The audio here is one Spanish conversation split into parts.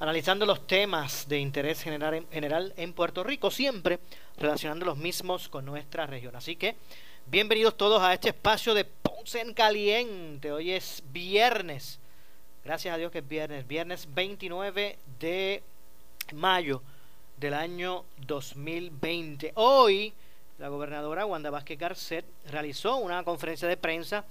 analizando los temas de interés general, general en Puerto Rico, siempre relacionando los mismos con nuestra región. Así que bienvenidos todos a este espacio de Ponce en Caliente. Hoy es viernes, gracias a Dios que es viernes, viernes 29 de mayo del año 2020. Hoy la gobernadora Wanda Vázquez Garcet realizó una conferencia de prensa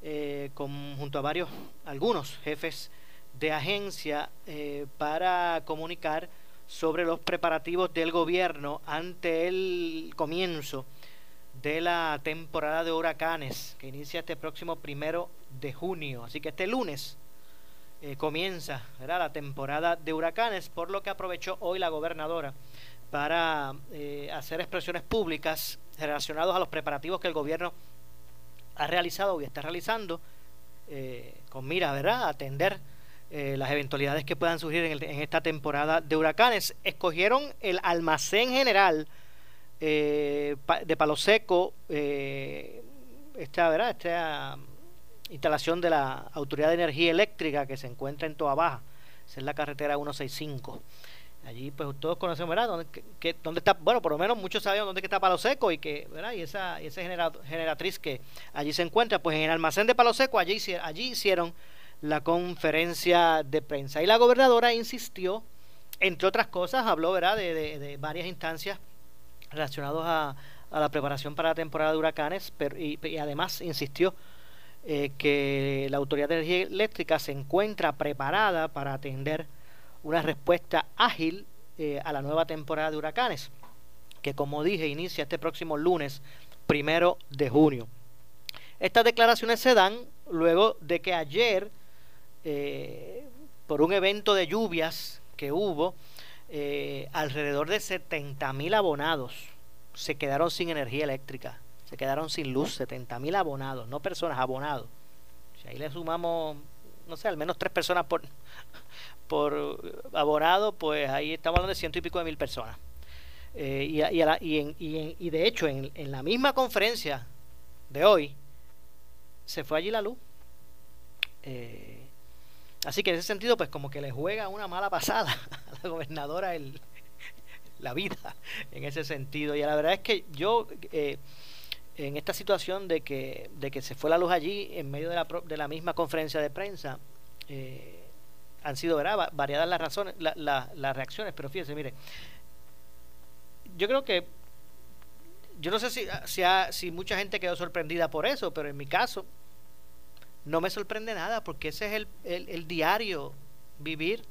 eh, con, junto a varios, algunos jefes de agencia eh, para comunicar sobre los preparativos del gobierno ante el comienzo de la temporada de huracanes que inicia este próximo primero de junio. Así que este lunes eh, comienza la temporada de huracanes, por lo que aprovechó hoy la gobernadora para eh, hacer expresiones públicas relacionadas a los preparativos que el gobierno ha realizado y está realizando con mira ¿verdad? a atender eh, las eventualidades que puedan surgir en, esta temporada de huracanes. Escogieron el almacén general eh, de Palo Seco, eh, esta, ¿verdad? esta instalación de la Autoridad de Energía Eléctrica que se encuentra en Toa Baja, es la carretera 165. Allí pues todos conocemos, ¿verdad? ¿Dónde, dónde está? Bueno, por lo menos muchos sabían dónde está Palo Seco y que, ¿verdad? Y esa, y esa generatriz que allí se encuentra, pues en el almacén de Palo Seco allí, allí hicieron la conferencia de prensa. Y la gobernadora insistió, entre otras cosas, habló ¿verdad? De, varias instancias relacionadas a, la preparación para la temporada de huracanes, pero, y, además insistió eh, que la Autoridad de Energía Eléctrica se encuentra preparada para atender una respuesta ágil eh, a la nueva temporada de huracanes, que como dije inicia este próximo lunes, primero de junio. Estas declaraciones se dan luego de que ayer eh, por un evento de lluvias que hubo, eh, alrededor de 70 mil abonados se quedaron sin energía eléctrica, se quedaron sin luz, 70 mil abonados, no personas, abonados. Si ahí le sumamos, no sé, al menos tres personas por, por abonado, pues ahí estamos hablando de ciento y pico de mil personas. Eh, y, y, y, de hecho, en, en la misma conferencia de hoy, se fue allí la luz. Eh, Así que en ese sentido, pues como que le juega una mala pasada a la gobernadora la vida en ese sentido. Y la verdad es que yo, eh, en esta situación de que, de que se fue la luz allí, en medio de la, de la misma conferencia de prensa, eh, han sido variadas las razones, las reacciones, pero fíjense, mire, yo creo que, yo no sé si, si, si mucha gente quedó sorprendida por eso, pero en mi caso, no me sorprende nada porque ese es el, diario vivir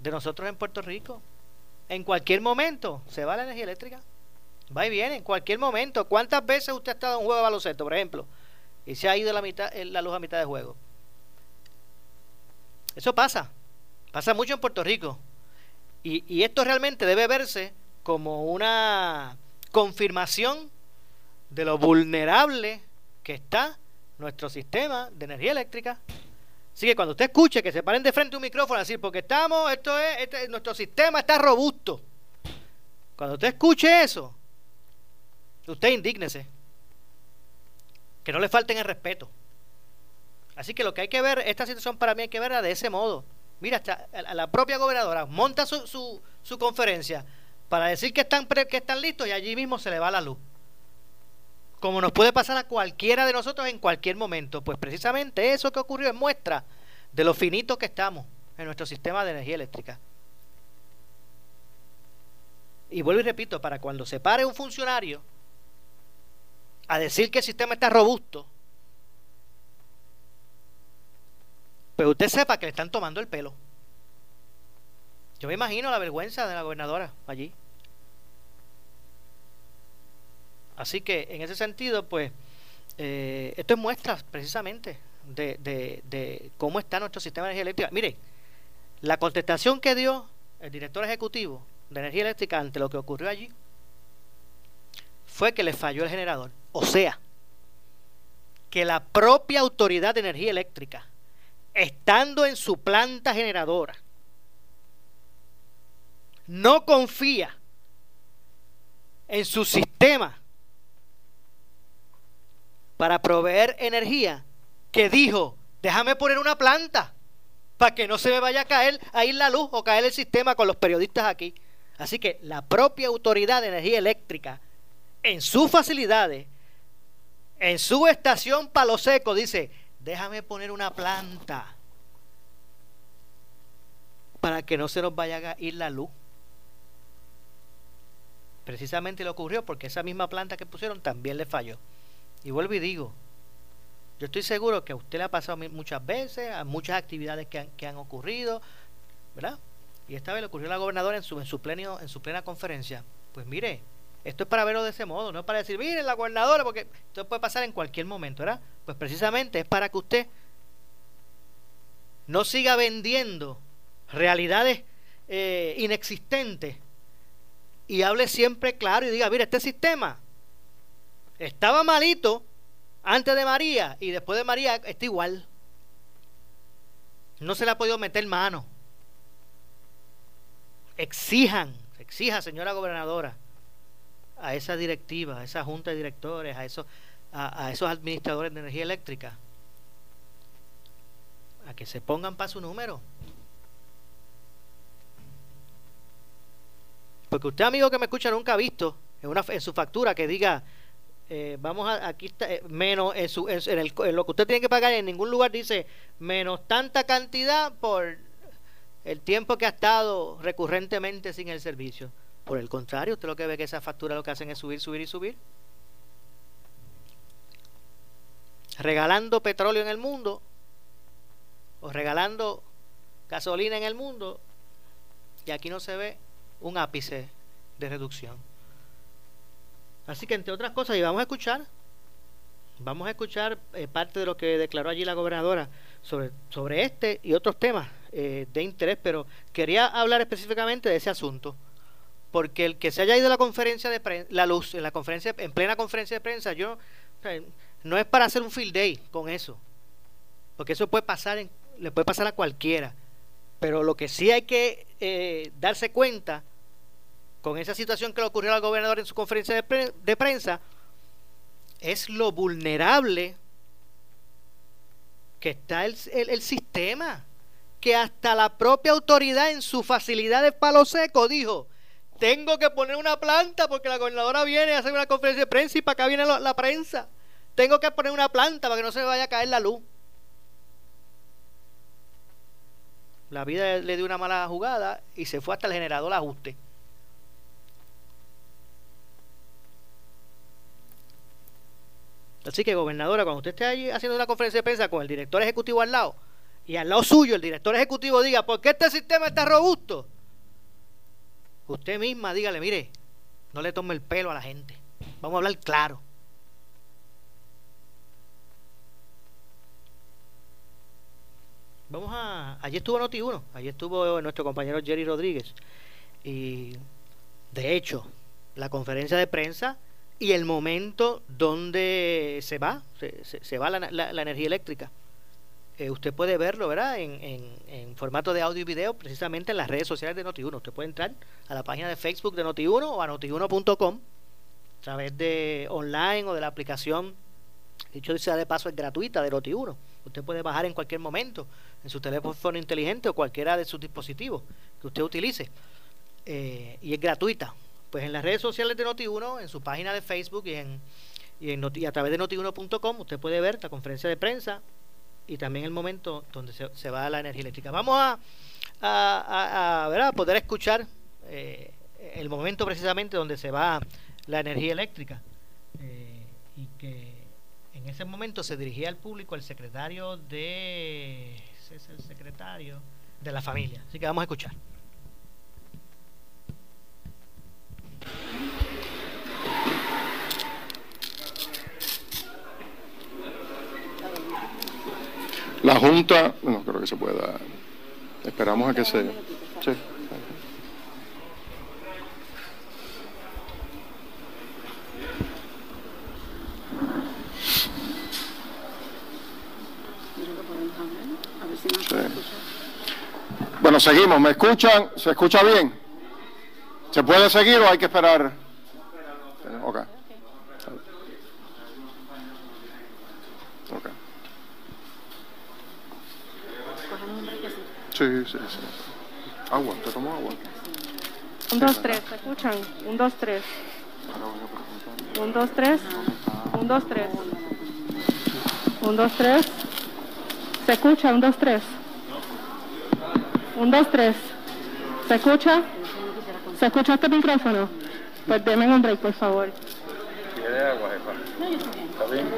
de nosotros en Puerto Rico. En cualquier momento se va la energía eléctrica. Va y viene, en cualquier momento. ¿Cuántas veces usted ha estado en un juego de baloncesto, por ejemplo? Y se ha ido la, mitad, la luz a mitad de juego. Eso pasa. Pasa mucho en Puerto Rico. Y, y esto realmente debe verse como una confirmación de lo vulnerable que está nuestro sistema de energía eléctrica. Así que cuando usted escuche que se paren de frente a un micrófono a decir, porque estamos, esto es, este, nuestro sistema está robusto. Cuando usted escuche eso, usted indígnese. Que no le falten el respeto. Así que lo que hay que ver, esta situación para mí hay que verla de ese modo. Mira, la propia gobernadora monta su, conferencia para decir que están listos y allí mismo se le va la luz como nos puede pasar a cualquiera de nosotros en cualquier momento. Pues precisamente eso que ocurrió es muestra de lo finito que estamos en nuestro sistema de energía eléctrica. Y vuelvo y repito, para cuando se pare un funcionario a decir que el sistema está robusto, pues usted sepa que le están tomando el pelo. Yo me imagino la vergüenza de la gobernadora allí. Así que en ese sentido, pues, eh, esto es muestra precisamente de, cómo está nuestro sistema de energía eléctrica. Mire, la contestación que dio el director ejecutivo de energía eléctrica ante lo que ocurrió allí fue que le falló el generador. O sea, que la propia autoridad de energía eléctrica, estando en su planta generadora, no confía en su sistema para proveer energía, que dijo, déjame poner una planta para que no se me vaya a caer ahí la luz o caer el sistema con los periodistas aquí. Así que la propia autoridad de energía eléctrica, en sus facilidades, en su estación Palo Seco, dice, déjame poner una planta para que no se nos vaya a ir la luz. Precisamente le ocurrió porque esa misma planta que pusieron también le falló. Y vuelvo y digo, yo estoy seguro que a usted le ha pasado muchas veces, a muchas actividades que han, ocurrido, ¿verdad? Y esta vez le ocurrió a la gobernadora en su, en su, pleno, en su plena conferencia. Pues mire, esto es para verlo de ese modo, no es para decir, mire la gobernadora, porque esto puede pasar en cualquier momento, ¿verdad? Pues precisamente es para que usted no siga vendiendo realidades eh, inexistentes y hable siempre claro y diga, mire, este sistema estaba malito antes de María y después de María está igual. No se le ha podido meter mano. Exijan, exija, señora gobernadora, a esa directiva, a esa junta de directores, a esos, a, esos administradores de energía eléctrica, a que se pongan para su número. Porque usted, amigo que me escucha, nunca ha visto en, una, en su factura que diga eh, vamos a, aquí está, eh, menos en, su, en, el, lo que usted tiene que pagar en ningún lugar dice menos tanta cantidad por el tiempo que ha estado recurrentemente sin el servicio. Por el contrario, usted lo que ve que esa factura lo que hacen es subir, subir y subir. Regalando petróleo en el mundo o regalando gasolina en el mundo y aquí no se ve un ápice de reducción. Así que entre otras cosas, y vamos a escuchar, vamos a escuchar eh, parte de lo que declaró allí la gobernadora sobre, sobre este y otros temas eh, de interés, pero quería hablar específicamente de ese asunto, porque el que se haya ido a la conferencia de prensa, la luz, en la conferencia, en plena conferencia de prensa, yo no es para hacer un field day con eso, porque eso puede pasar, en, le puede pasar a cualquiera, pero lo que sí hay que eh, darse cuenta con esa situación que le ocurrió al gobernador en su conferencia de, prensa, es lo vulnerable que está el, sistema. Que hasta la propia autoridad en su facilidad de palo seco dijo, tengo que poner una planta porque la gobernadora viene a hacer una conferencia de prensa y para acá viene la, prensa. Tengo que poner una planta para que no se vaya a caer la luz. La vida le dio una mala jugada y se fue hasta el generador ajuste. Así que, gobernadora, cuando usted esté allí haciendo una conferencia de prensa con el director ejecutivo al lado, y al lado suyo el director ejecutivo diga, ¿por qué este sistema está robusto? Usted misma dígale, mire, no le tome el pelo a la gente. Vamos a hablar claro. Vamos a. Allí estuvo Noti1, allí estuvo nuestro compañero Jerry Rodríguez. Y de hecho, la conferencia de prensa y el momento donde se va, se, va la, energía eléctrica. Eh, usted puede verlo, ¿verdad? En, en, formato de audio y video, precisamente en las redes sociales de Noti1. Usted puede entrar a la página de Facebook de Noti1 o a notiuno.com a través de online o de la aplicación, dicho sea de paso, es gratuita de Noti1. Usted puede bajar en cualquier momento en su teléfono inteligente o cualquiera de sus dispositivos que usted utilice. Eh, y es gratuita. Pues en las redes sociales de Noti1, en su página de Facebook y, en, y, en a través de notiuno.com usted puede ver la conferencia de prensa y también el momento donde se, va la energía eléctrica. Vamos a, a, a, poder escuchar eh, el momento precisamente donde se va la energía eléctrica. Eh, y que en ese momento se dirigía al público el secretario de... El secretario de la familia. Así que vamos a escuchar. La Junta, no creo que se pueda. Esperamos a que se. Sí. Bueno, seguimos. ¿Me escuchan? ¿Se escucha bien? ¿Se puede seguir o hay que esperar? Ok. Ok. Sí, sí, sí. Agua, te tomo agua. Un, dos, tres, ¿se escuchan? Un, dos, tres. Un, dos, tres. Un, dos, tres. Un, dos, tres. ¿Se escucha? Un, dos, tres. Un, dos, tres. ¿Se escucha? ¿Se escucha este micrófono? Pues denme un break, por favor. ¿Quiere agua, jefa? No, yo estoy bien. ¿Está bien?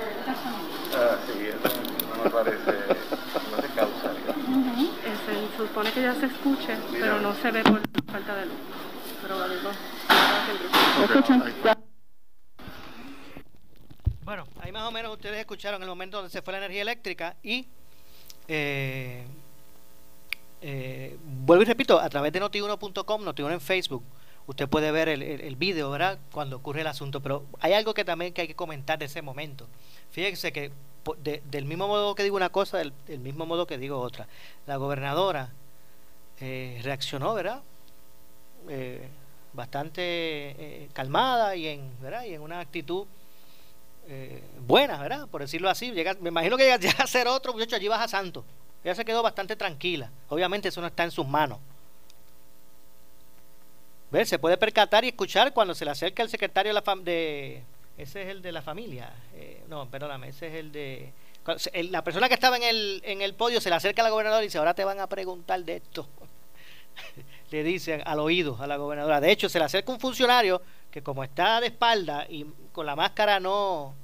Ah, sí, eso no me parece, no se causa. Se supone que ya se escuche, pero no se ve por falta de luz. Pero lo digo. ¿Se escuchan? Bueno, ahí más o menos ustedes escucharon el momento donde se fue la energía eléctrica y eh, eh, vuelvo y repito, a través de notiuno.com, notiuno en Facebook, usted puede ver el, el, el, video, ¿verdad? Cuando ocurre el asunto, pero hay algo que también que hay que comentar de ese momento. Fíjense que de, del mismo modo que digo una cosa, del, mismo modo que digo otra. La gobernadora eh, reaccionó, ¿verdad? Eh, bastante eh, calmada y en, ¿verdad? Y en una actitud buena, ¿verdad? Por decirlo así. Llega, me imagino que llega a ser otro muchacho allí baja santo. Ella se quedó bastante tranquila. Obviamente eso no está en sus manos. ¿Ves? Se puede percatar y escuchar cuando se le acerca el secretario de la fam de ese es el de la familia. Eh, no, perdóname, ese es el de la persona que estaba en el en el podio se le acerca a la gobernadora y dice, "Ahora te van a preguntar de esto." le dice al oído a la gobernadora. De hecho, se le acerca un funcionario que como está de espalda y con la máscara no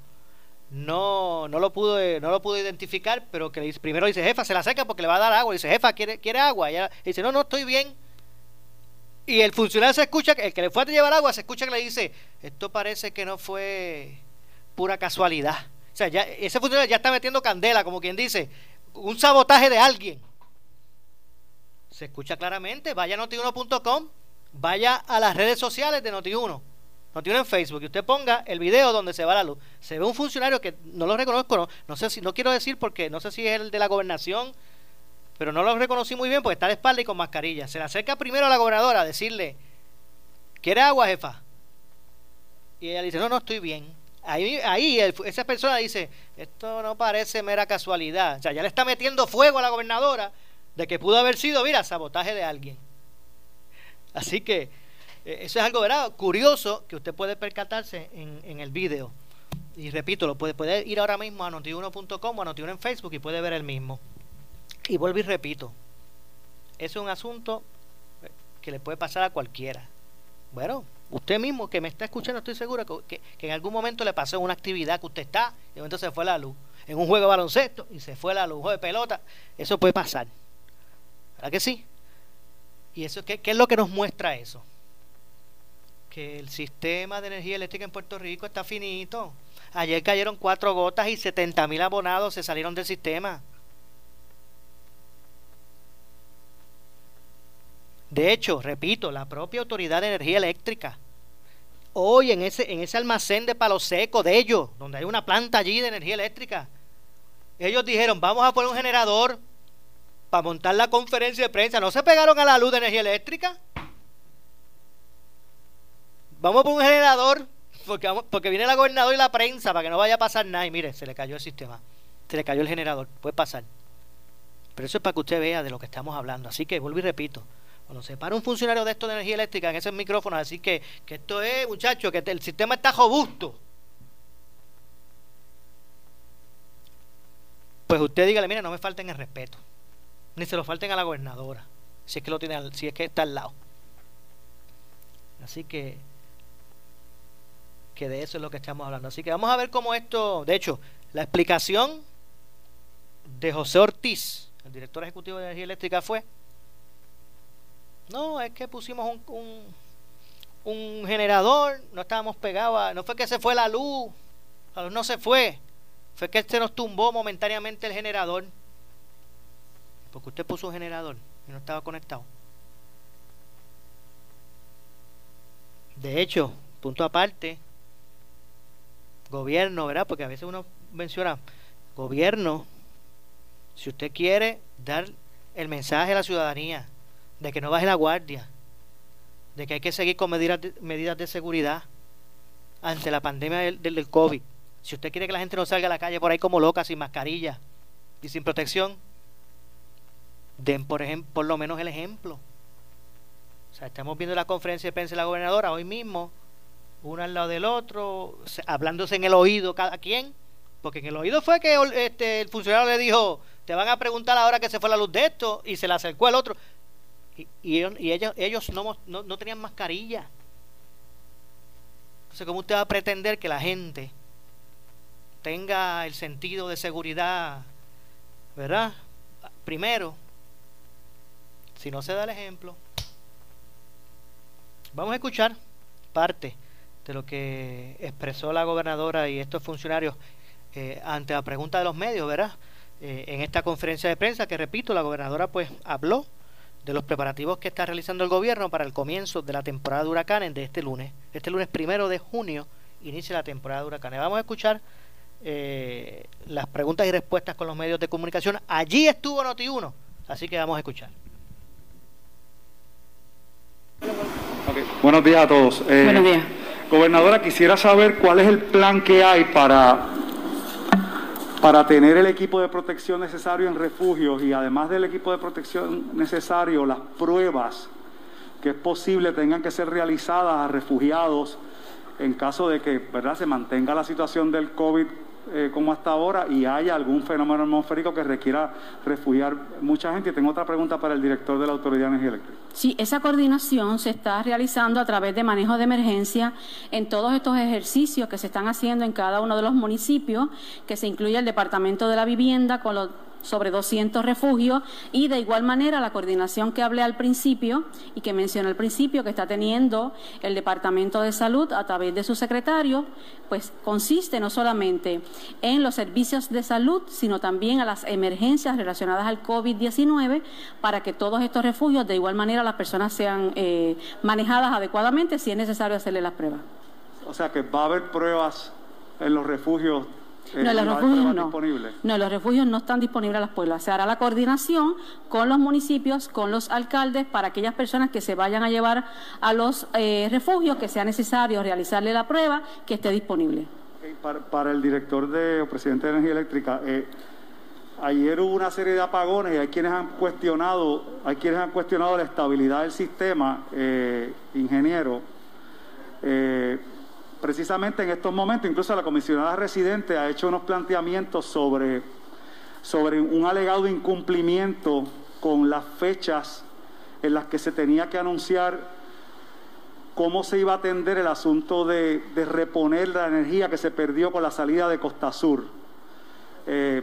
no no lo pudo no lo pudo identificar, pero que primero dice, "Jefa, se le acerca porque le va a dar agua." Y dice, "Jefa, ¿quiere quiere agua?" Y ella dice, "No, no, estoy bien." Y el funcionario se escucha, el que le fue a llevar agua, se escucha que le dice, esto parece que no fue pura casualidad. O sea, ya, ese funcionario ya está metiendo candela, como quien dice, un sabotaje de alguien. Se escucha claramente, vaya a notiuno.com, vaya a las redes sociales de Notiuno, Notiuno en Facebook, y usted ponga el video donde se va la luz. Se ve un funcionario que no lo reconozco, no, no sé si, no quiero decir porque no sé si es el de la gobernación, pero no lo reconocí muy bien porque está de espalda y con mascarilla. Se le acerca primero a la gobernadora a decirle, ¿quiere agua, jefa? Y ella dice, no, no, estoy bien. Ahí, ahí esa persona dice, esto no parece mera casualidad. O sea, ya le está metiendo fuego a la gobernadora de que pudo haber sido, mira, sabotaje de alguien. Así que eh, eso es algo, ¿verdad? Curioso que usted puede percatarse en, el video. Y repito, lo puede, puede ir ahora mismo a notiuno.com o a notiuno en Facebook y puede ver el mismo. Y vuelvo y repito, es un asunto que le puede pasar a cualquiera. Bueno, usted mismo que me está escuchando, estoy seguro que, en algún momento le pasó una actividad que usted está y de momento se fue la luz. En un juego de baloncesto y se fue la luz, de pelota. Eso puede pasar. ¿Verdad que sí? ¿Y eso qué, qué es lo que nos muestra eso? Que el sistema de energía eléctrica en Puerto Rico está finito. Ayer cayeron cuatro gotas y 70 mil abonados se salieron del sistema. De hecho, repito, la propia Autoridad de Energía Eléctrica, hoy en ese, en ese almacén de palo seco de ellos, donde hay una planta allí de energía eléctrica, ellos dijeron, vamos a poner un generador para montar la conferencia de prensa. ¿No se pegaron a la luz de energía eléctrica? Vamos a poner un generador, porque, vamos, porque viene la gobernadora y la prensa, para que no vaya a pasar nada. Y mire, se le cayó el sistema, se le cayó el generador, puede pasar. Pero eso es para que usted vea de lo que estamos hablando. Así que vuelvo y repito, cuando se para un funcionario de esto de energía eléctrica en ese micrófono, así que, que esto es, muchachos, que el sistema está robusto. Pues usted dígale, mira, no me falten el respeto. Ni se lo falten a la gobernadora. Si es que lo tiene, si es que está al lado. Así que que de eso es lo que estamos hablando. Así que vamos a ver cómo esto, de hecho, La explicación de José Ortiz, el director ejecutivo de Energía Eléctrica, fue, no, es que pusimos un, un, generador, no estábamos pegados, no fue que se fue la luz, la luz no se fue, fue que se nos tumbó momentáneamente el generador, porque usted puso un generador y no estaba conectado. De hecho, punto aparte, gobierno, ¿verdad? Porque a veces uno menciona, gobierno, si usted quiere dar el mensaje a la ciudadanía de que no baje la guardia, de que hay que seguir con medidas de, medidas de seguridad ante la pandemia del, del, COVID, si usted quiere que la gente no salga a la calle por ahí como loca, sin mascarilla y sin protección, den por ejemplo, por lo menos el ejemplo. O sea, estamos viendo la conferencia de prensa de la gobernadora hoy mismo, uno al lado del otro, hablándose en el oído cada quien, porque en el oído fue que este, el funcionario le dijo, te van a preguntar ahora que se fue la luz de esto, y se le acercó al otro. Y, ellos, no, no tenían mascarilla. Entonces, ¿cómo usted va a pretender que la gente tenga el sentido de seguridad, ¿verdad? Primero, si no se da el ejemplo. Vamos a escuchar parte de lo que expresó la gobernadora y estos funcionarios eh, ante la pregunta de los medios, ¿verdad? Eh, en esta conferencia de prensa que repito, la gobernadora pues habló de los preparativos que está realizando el gobierno para el comienzo de la temporada de huracanes de este lunes. Este lunes primero de junio inicia la temporada de huracanes. Vamos a escuchar eh, las preguntas y respuestas con los medios de comunicación. Allí estuvo Noti1, así que vamos a escuchar. Buenos días a todos. Eh, Buenos días. Gobernadora, quisiera saber cuál es el plan que hay para, para tener el equipo de protección necesario en refugios y además del equipo de protección necesario, las pruebas que es posible tengan que ser realizadas a refugiados en caso de que ¿verdad? se mantenga la situación del COVID eh, como hasta ahora y haya algún fenómeno atmosférico que requiera refugiar mucha gente. Tengo otra pregunta para el director de la Autoridad de Energía Eléctrica. Sí, esa coordinación se está realizando a través de manejo de emergencia en todos estos ejercicios que se están haciendo en cada uno de los municipios, que se incluye el Departamento de la Vivienda con los sobre 200 refugios y de igual manera la coordinación que hablé al principio y que mencioné al principio que está teniendo el Departamento de Salud a través de su secretario, pues consiste no solamente en los servicios de salud, sino también a las emergencias relacionadas al COVID-19 para que todos estos refugios de igual manera las personas sean eh, manejadas adecuadamente si es necesario hacerle las pruebas. O sea que va a haber pruebas en los refugios no, los refugios no. No, los refugios no están disponibles a las pueblas. Se hará la coordinación con los municipios, con los alcaldes, para aquellas personas que se vayan a llevar a los eh, refugios, que sea necesario realizarle la prueba, que esté disponible. Para, el director de, o presidente de Energía Eléctrica, eh, ayer hubo una serie de apagones y hay quienes han cuestionado, hay quienes han cuestionado la estabilidad del sistema, eh, ingeniero. Eh, precisamente en estos momentos, incluso la comisionada residente ha hecho unos planteamientos sobre, sobre un alegado incumplimiento con las fechas en las que se tenía que anunciar cómo se iba a atender el asunto de, reponer la energía que se perdió con la salida de Costa Sur. Eh,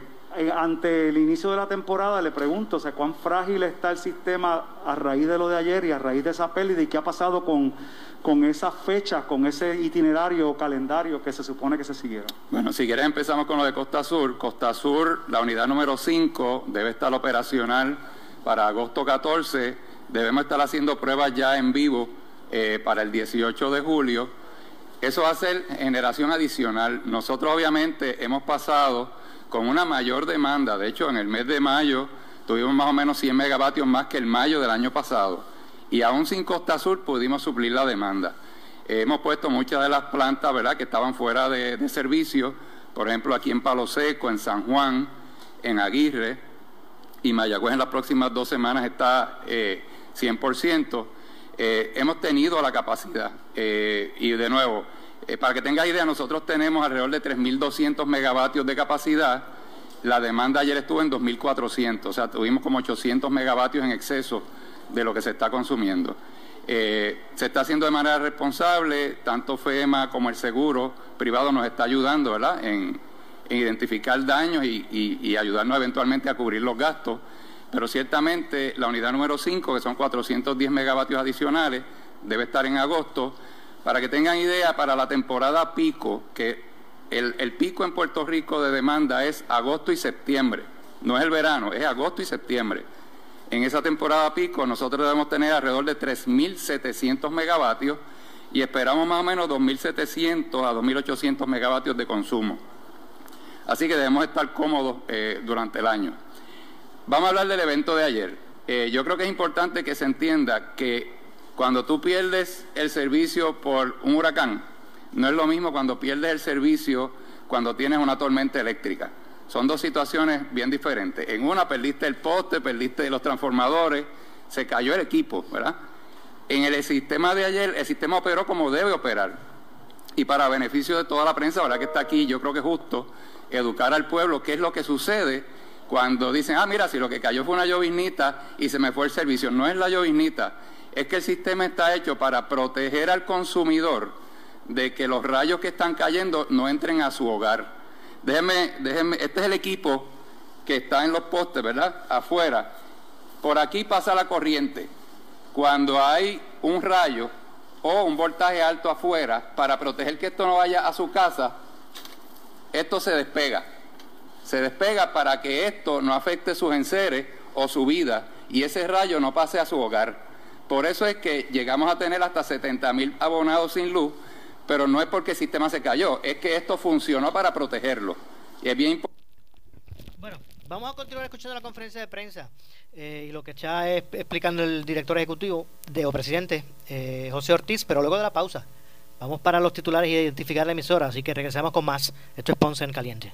ante el inicio de la temporada le pregunto, o ¿cuán frágil está el sistema a raíz de lo de ayer y a raíz de esa pérdida y qué ha pasado con, con esa fecha, con ese itinerario o calendario que se supone que se siguieron? Bueno, si quieres empezamos con lo de Costa Sur. Costa Sur, la unidad número 5 debe estar operacional para agosto 14. Debemos estar haciendo pruebas ya en vivo eh, para el 18 de julio. Eso va a ser generación adicional. Nosotros obviamente hemos pasado con una mayor demanda. De hecho, en el mes de mayo tuvimos más o menos 100 megavatios más que el mayo del año pasado. Y aún sin Costa Sur pudimos suplir la demanda. hemos puesto muchas de las plantas ¿verdad? que estaban fuera de, servicio, por ejemplo aquí en Palo Seco, en San Juan, en Aguirre, y Mayagüez en las próximas dos semanas está 100%. Eh, eh, hemos tenido la capacidad. Eh, y de nuevo, eh, para que tenga idea, nosotros tenemos alrededor de 3.200 megavatios de capacidad. La demanda ayer estuvo en 2.400, o sea, tuvimos como 800 megavatios en exceso de lo que se está consumiendo. Eh, se está haciendo de manera responsable, tanto FEMA como el seguro privado nos está ayudando, ¿verdad?, en, en identificar daños y, ayudarnos eventualmente a cubrir los gastos. Pero ciertamente la unidad número 5, que son 410 megavatios adicionales, debe estar en agosto. Para que tengan idea, para la temporada pico, que el, el pico en Puerto Rico de demanda es agosto y septiembre, no es el verano, es agosto y septiembre. En esa temporada pico nosotros debemos tener alrededor de 3.700 megavatios y esperamos más o menos 2.700 a 2.800 megavatios de consumo. Así que debemos estar cómodos eh, durante el año. Vamos a hablar del evento de ayer. Eh, yo creo que es importante que se entienda que cuando tú pierdes el servicio por un huracán, no es lo mismo cuando pierdes el servicio cuando tienes una tormenta eléctrica. Son dos situaciones bien diferentes. En una perdiste el poste, perdiste los transformadores, se cayó el equipo, ¿verdad? En el sistema de ayer, el sistema operó como debe operar. Y para beneficio de toda la prensa, ¿verdad? Que está aquí, yo creo que es justo educar al pueblo qué es lo que sucede cuando dicen, ah, mira, si lo que cayó fue una lloviznita y se me fue el servicio. No es la lloviznita, es que el sistema está hecho para proteger al consumidor de que los rayos que están cayendo no entren a su hogar. Déjenme, déjenme, este es el equipo que está en los postes, ¿verdad? Afuera. Por aquí pasa la corriente. Cuando hay un rayo o un voltaje alto afuera, para proteger que esto no vaya a su casa, esto se despega. Se despega para que esto no afecte sus enseres o su vida y ese rayo no pase a su hogar. Por eso es que llegamos a tener hasta 70 mil abonados sin luz pero no es porque el sistema se cayó, es que esto funcionó para protegerlo. Y es bien Bueno, vamos a continuar escuchando la conferencia de prensa eh, y lo que está explicando el director ejecutivo de, o presidente eh, José Ortiz, pero luego de la pausa. Vamos para los titulares y identificar la emisora, así que regresamos con más. Esto es Ponce en Caliente.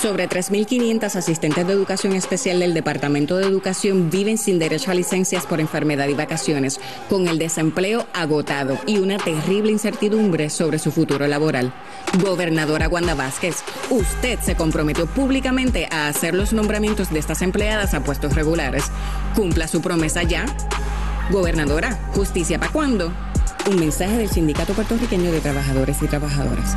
Sobre 3.500 asistentes de educación especial del Departamento de Educación viven sin derecho a licencias por enfermedad y vacaciones, con el desempleo agotado y una terrible incertidumbre sobre su futuro laboral. Gobernadora Wanda Vázquez, usted se comprometió públicamente a hacer los nombramientos de estas empleadas a puestos regulares. Cumpla su promesa ya. Gobernadora, ¿justicia para cuándo? Un mensaje del Sindicato Puertorriqueño de Trabajadores y Trabajadoras.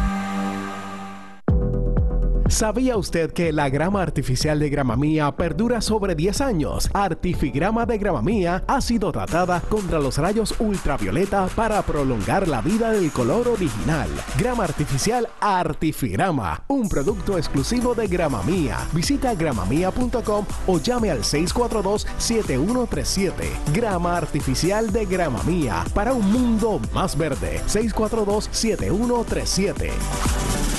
¿Sabía usted que la grama artificial de Gramamía perdura sobre 10 años? Artifigrama de Gramamía ha sido tratada contra los rayos ultravioleta para prolongar la vida del color original. Grama artificial Artifigrama, un producto exclusivo de Gramamía. Visita gramamía.com o llame al 642-7137. Grama artificial de Gramamía para un mundo más verde. 642-7137.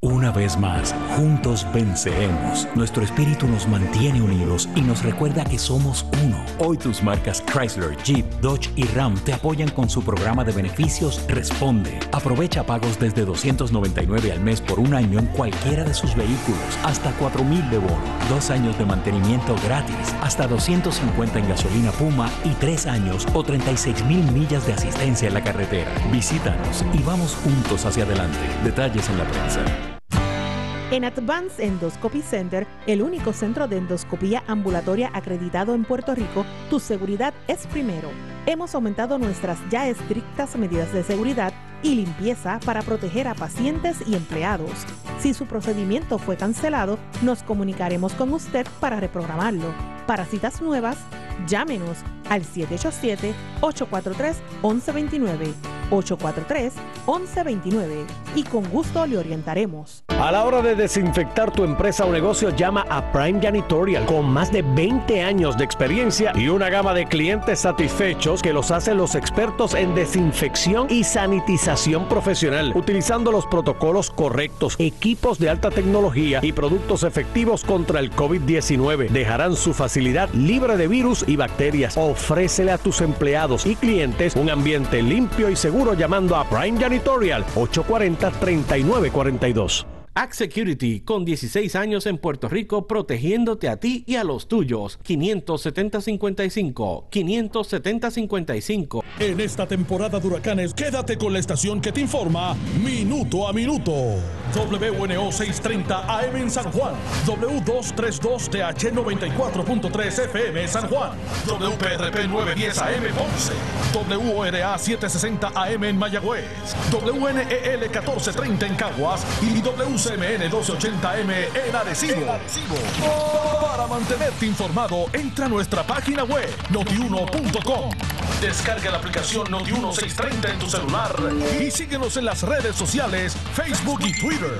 una vez más, juntos venceremos. Nuestro espíritu nos mantiene unidos y nos recuerda que somos uno. Hoy tus marcas Chrysler, Jeep, Dodge y Ram te apoyan con su programa de beneficios Responde. Aprovecha pagos desde 299 al mes por un año en cualquiera de sus vehículos, hasta 4000 de bono, dos años de mantenimiento gratis, hasta 250 en gasolina Puma y tres años o 36 mil millas de asistencia en la carretera. Visítanos y vamos juntos hacia adelante. Detalles en la prensa. En Advanced Endoscopy Center, el único centro de endoscopía ambulatoria acreditado en Puerto Rico, tu seguridad es primero. Hemos aumentado nuestras ya estrictas medidas de seguridad y limpieza para proteger a pacientes y empleados. Si su procedimiento fue cancelado, nos comunicaremos con usted para reprogramarlo. Para citas nuevas, llámenos al 787-843-1129. 843-1129 y con gusto le orientaremos. A la hora de desinfectar tu empresa o negocio, llama a Prime Janitorial con más de 20 años de experiencia y una gama de clientes satisfechos que los hacen los expertos en desinfección y sanitización profesional, utilizando los protocolos correctos, equipos de alta tecnología y productos efectivos contra el COVID-19. Dejarán su facilidad libre de virus y bacterias. Ofrécele a tus empleados y clientes un ambiente limpio y seguro llamando a Prime Janitorial 840-3942. Act Security, con 16 años en Puerto Rico, protegiéndote a ti y a los tuyos. 570-55. 570-55. En esta temporada de huracanes, quédate con la estación que te informa minuto a minuto. WNO 630 AM en San Juan. W232TH 94.3 FM San Juan. WPRP 910 AM Ponce. WORA 760 AM en Mayagüez. WNEL 1430 en Caguas. Y WC CMN 1280M en Arecibo. Para mantenerte informado, entra a nuestra página web notiuno.com. Descarga la aplicación Noti1630 en tu celular y síguenos en las redes sociales, Facebook y Twitter.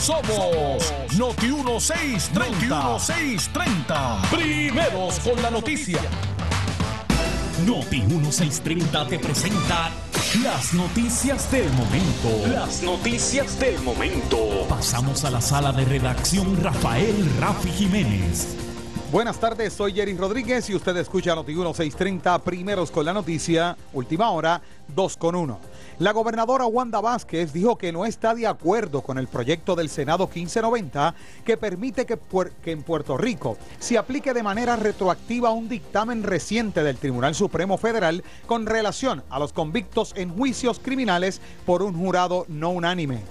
Somos Noti1630. Noti1630. Primeros con la noticia. Noti 1630 te presenta las noticias del momento. Las noticias del momento. Pasamos a la sala de redacción Rafael Rafi Jiménez. Buenas tardes, soy Jerry Rodríguez y usted escucha Noti 1630 primeros con la noticia, última hora, 2 con 1. La gobernadora Wanda Vázquez dijo que no está de acuerdo con el proyecto del Senado 1590 que permite que, que, en Puerto Rico se aplique de manera retroactiva un dictamen reciente del Tribunal Supremo Federal con relación a los convictos en juicios criminales por un jurado no unánime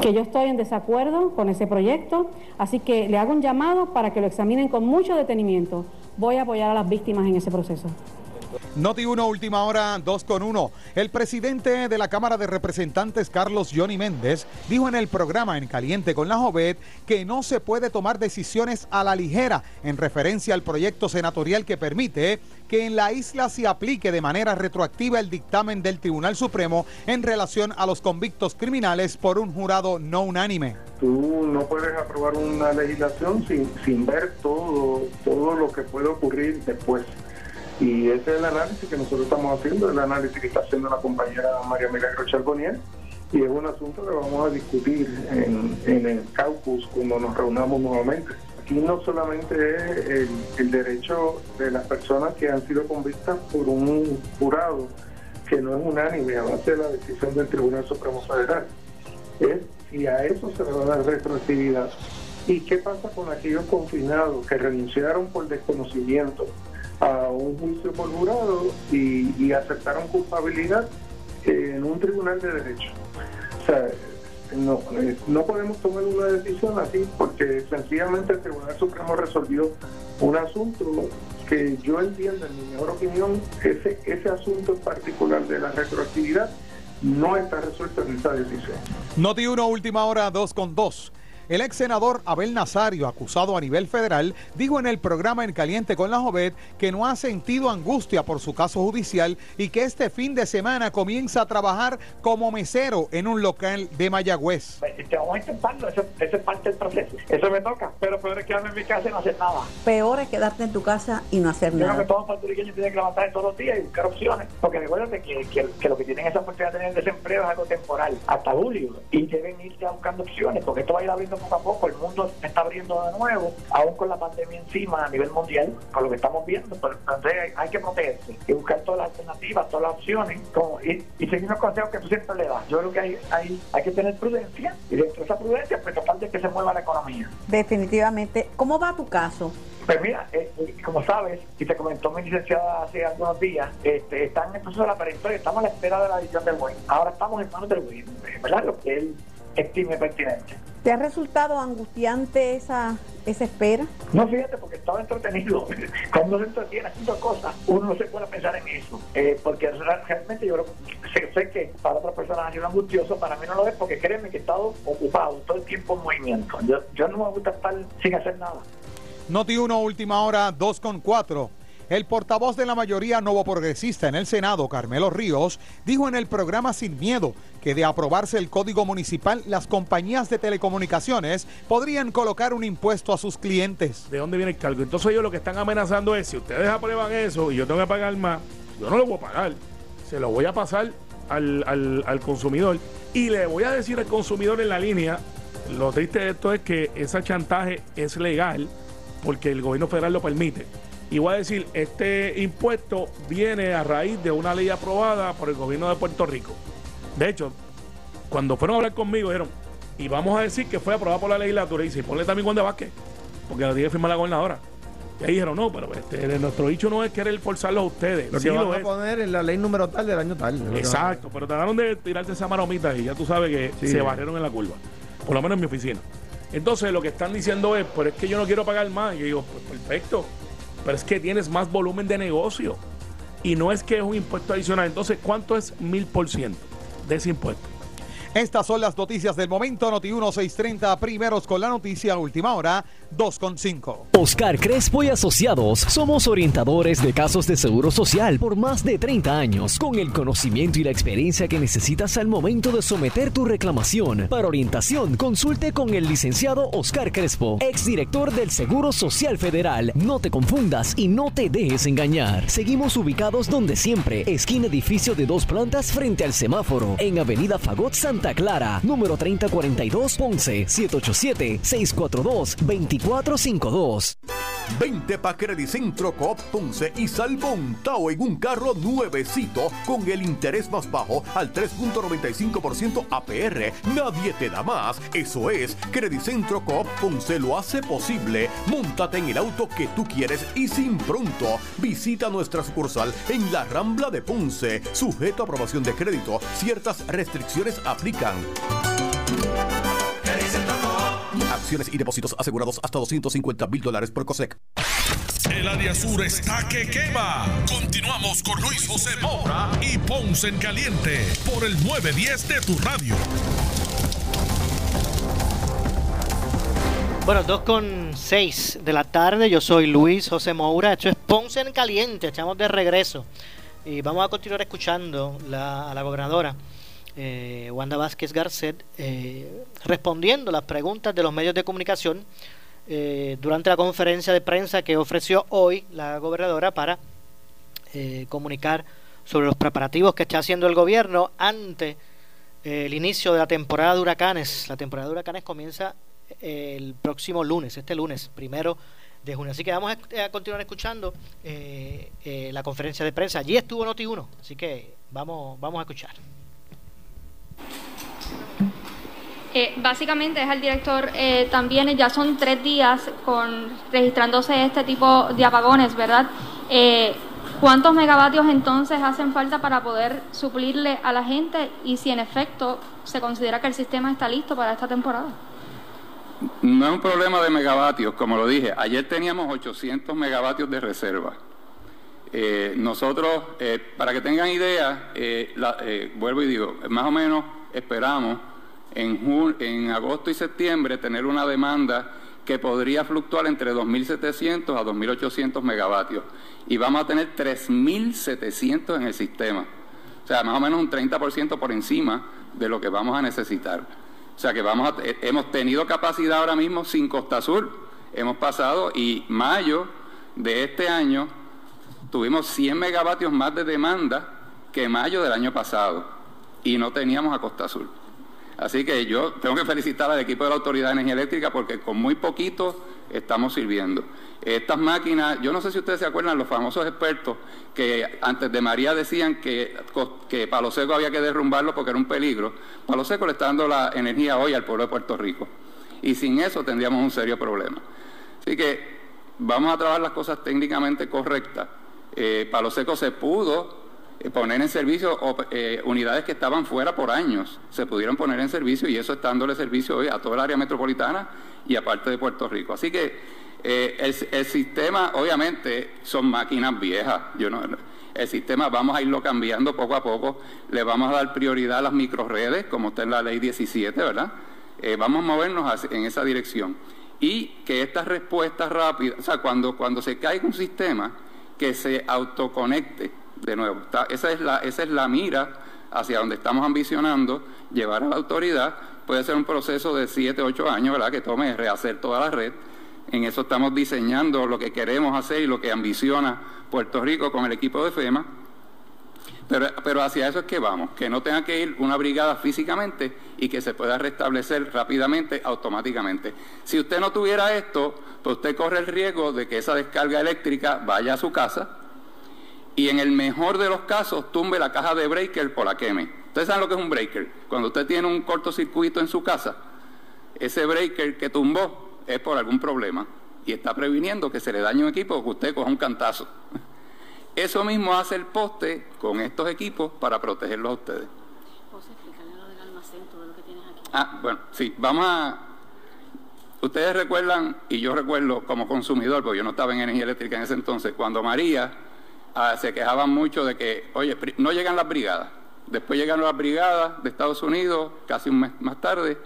que yo estoy en desacuerdo con ese proyecto, así que le hago un llamado para que lo examinen con mucho detenimiento. Voy a apoyar a las víctimas en ese proceso. Noti 1, última hora, 2 con 1. El presidente de la Cámara de Representantes, Carlos Johnny Méndez, dijo en el programa En Caliente con la Jovet que no se puede tomar decisiones a la ligera en referencia al proyecto senatorial que permite que en la isla se aplique de manera retroactiva el dictamen del Tribunal Supremo en relación a los convictos criminales por un jurado no unánime. Tú no puedes aprobar una legislación sin, sin ver todo, todo lo que puede ocurrir después. Y ese es el análisis que nosotros estamos haciendo, el análisis que está haciendo la compañera María Milagro Charbonnier, y es un asunto que vamos a discutir en, el caucus cuando nos reunamos nuevamente. Aquí no solamente es el, derecho de las personas que han sido convictas por un jurado que no es unánime a base de la decisión del Tribunal Supremo Federal, es si a eso se le va a dar retroactividad. ¿Y qué pasa con aquellos confinados que renunciaron por desconocimiento? A un juicio por jurado y, aceptaron culpabilidad en un tribunal de derecho. O sea, no, eh, no podemos tomar una decisión así porque sencillamente el Tribunal Supremo resolvió un asunto que yo entiendo, en mi mejor opinión, ese, ese asunto en particular de la retroactividad no está resuelto en esta decisión. Noti 1, última hora, 2 con 2. El ex senador Abel Nazario, acusado a nivel federal, dijo en el programa En Caliente con la Jovet que no ha sentido angustia por su caso judicial y que este fin de semana comienza a trabajar como mesero en un local de Mayagüez. Te vamos a intentarlo, eso, es parte del proceso. Eso me toca, pero peor es quedarme en mi casa y no hacer nada. Peor es quedarte en tu casa y no hacer nada. Yo creo que todos los puertorriqueños tienen que levantar todos los días y buscar opciones, porque recuerden que, que, lo que tienen esa oportunidad de tener desempleo es algo temporal, hasta julio, y deben irse buscando opciones, porque esto va a ir abriendo poco a poco, el mundo se está abriendo de nuevo, aún con la pandemia encima a nivel mundial, con lo que estamos viendo, pero entonces hay que protegerse y buscar todas las alternativas, todas las opciones y, seguir los consejos que tú siempre le das. Yo creo que hay, hay, hay que tener prudencia y dentro de esa prudencia, pues tratar de que se mueva la economía. Definitivamente. ¿Cómo va tu caso? Pues mira, eh, eh, como sabes, y te comentó mi licenciada hace algunos días, este, está en proceso de la peritoria, estamos a la espera de la decisión del juez. Ahora estamos en manos del juez, ¿verdad? Lo que él estime pertinente. ¿Te ha resultado angustiante esa, esa espera? No, fíjate, porque estaba entretenido. Cuando se entretiene haciendo cosas, uno no se puede pensar en eso. Eh, porque realmente yo creo sé, sé que para otras personas ha sido angustioso, para mí no lo es porque créeme que he estado ocupado todo el tiempo en movimiento. Yo, yo no me gusta estar sin hacer nada. Noti 1, última hora, 2 con 4. El portavoz de la mayoría nuevo progresista en el Senado, Carmelo Ríos, dijo en el programa Sin Miedo que de aprobarse el código municipal, las compañías de telecomunicaciones podrían colocar un impuesto a sus clientes. ¿De dónde viene el cargo? Entonces ellos lo que están amenazando es, si ustedes aprueban eso y yo tengo que pagar más, yo no lo voy a pagar. Se lo voy a pasar al, al, al consumidor y le voy a decir al consumidor en la línea, lo triste de esto es que ese chantaje es legal porque el gobierno federal lo permite. Y voy a decir, este impuesto viene a raíz de una ley aprobada por el gobierno de Puerto Rico. De hecho, cuando fueron a hablar conmigo, dijeron, y vamos a decir que fue aprobada por la legislatura. Y dice, ponle también Juan de Vázquez, porque la tiene que firmar la gobernadora. Y ahí dijeron, no, pero este, nuestro dicho no es querer forzarlo a ustedes. Lo Sí que van lo a es. poner en la ley número tal del año tal. Exacto, pero trataron de tirarse esa maromita y ya tú sabes que Sí. se barrieron en la curva. Por lo menos en mi oficina. Entonces lo que están diciendo es, pero es que yo no quiero pagar más. Y yo digo, pues perfecto. Pero es que tienes más volumen de negocio. Y no es que es un impuesto adicional. Entonces, ¿cuánto es mil por ciento de ese impuesto? Estas son las noticias del momento. Noti 1630, primeros con la noticia, última hora, 2 con 5. Oscar Crespo y Asociados somos orientadores de casos de seguro social por más de 30 años, con el conocimiento y la experiencia que necesitas al momento de someter tu reclamación. Para orientación, consulte con el licenciado Oscar Crespo, exdirector del Seguro Social Federal. No te confundas y no te dejes engañar. Seguimos ubicados donde siempre, esquina edificio de dos plantas frente al semáforo, en Avenida Fagot Santa Clara, número 3042 Ponce, 787-642-2452. Vente pa' Credicentro Coop Ponce y salvo un Tao en un carro nuevecito con el interés más bajo al 3.95% APR. Nadie te da más. Eso es, Credicentro Coop Ponce lo hace posible. Móntate en el auto que tú quieres y sin pronto. Visita nuestra sucursal en la Rambla de Ponce. Sujeto a aprobación de crédito. Ciertas restricciones aplican. Acciones y depósitos asegurados hasta 250 mil dólares por COSEC. El área sur está que quema. Continuamos con Luis José Moura y Ponce en Caliente por el 910 de tu radio. Bueno, 2 con 6 de la tarde. Yo soy Luis José Moura. Esto es Ponce en Caliente. Estamos de regreso. Y vamos a continuar escuchando la- a la gobernadora eh, Wanda Vázquez Garcet eh, respondiendo las preguntas de los medios de comunicación eh, durante la conferencia de prensa que ofreció hoy la gobernadora para eh, comunicar sobre los preparativos que está haciendo el gobierno ante el inicio de la temporada de huracanes. La temporada de huracanes comienza el próximo lunes, este lunes, primero de junio. Así que vamos a, continuar escuchando la conferencia de prensa. Allí estuvo Noti1, así que vamos, vamos a escuchar. Eh, básicamente es el director eh, también, ya son tres días con registrándose este tipo de apagones, ¿verdad? Eh, ¿Cuántos megavatios entonces hacen falta para poder suplirle a la gente y si en efecto se considera que el sistema está listo para esta temporada? No es un problema de megavatios, como lo dije. Ayer teníamos 800 megavatios de reserva. Eh, nosotros, eh, para que tengan idea, eh, la- eh, vuelvo y digo, más o menos esperamos en, agosto y septiembre tener una demanda que podría fluctuar entre 2.700 a 2.800 megavatios. Y vamos a tener 3.700 en el sistema. O sea, más o menos un 30% por encima de lo que vamos a necesitar. O sea que vamos a, eh, hemos tenido capacidad ahora mismo sin Costa Sur. Hemos pasado y mayo de este año tuvimos 100 megavatios más de demanda que mayo del año pasado y no teníamos a Costa Sur. Así que yo tengo que felicitar al equipo de la Autoridad de Energía Eléctrica porque con muy poquito estamos sirviendo. Estas máquinas, yo no sé si ustedes se acuerdan, los famosos expertos que antes de María decían que, que Palo Seco había que derrumbarlo porque era un peligro. Palo Seco le está dando la energía hoy al pueblo de Puerto Rico. Y sin eso tendríamos un serio problema. Así que vamos a trabajar las cosas técnicamente correctas. Eh, Palo Seco se pudo poner en servicio eh, unidades que estaban fuera por años, se pudieron poner en servicio y eso está dándole servicio hoy a toda el área metropolitana y a parte de Puerto Rico. Así que Eh, el, sistema, obviamente, son máquinas viejas. Yo no, el sistema vamos a irlo cambiando poco a poco. Le vamos a dar prioridad a las microredes, como está en la ley 17, ¿verdad? Eh, vamos a movernos en esa dirección. Y que estas respuestas rápidas, o sea, cuando, cuando se caiga un sistema, que se autoconecte de nuevo. esa, es la, mira hacia donde estamos ambicionando llevar a la autoridad. Puede ser un proceso de 7, 8 años, ¿verdad? Que tome rehacer toda la red. En eso estamos diseñando lo que queremos hacer y lo que ambiciona Puerto Rico con el equipo de FEMA. Pero, pero, hacia eso es que vamos, que no tenga que ir una brigada físicamente y que se pueda restablecer rápidamente, automáticamente. Si usted no tuviera esto, pues usted corre el riesgo de que esa descarga eléctrica vaya a su casa y en el mejor de los casos tumbe la caja de breaker por la queme. Ustedes saben lo que es un breaker. Cuando usted tiene un cortocircuito en su casa, ese breaker que tumbó es por algún problema y está previniendo que se le dañe un equipo o que usted coja un cantazo. Eso mismo hace el poste con estos equipos para protegerlos a ustedes. José, lo del almacén, todo lo que tienes aquí. Ah, bueno, sí, vamos a... Ustedes recuerdan, y yo recuerdo como consumidor, porque yo no estaba en energía eléctrica en ese entonces, cuando María ah, se quejaban mucho de que, oye, no llegan las brigadas. Después llegaron las brigadas de Estados Unidos, casi un mes más tarde,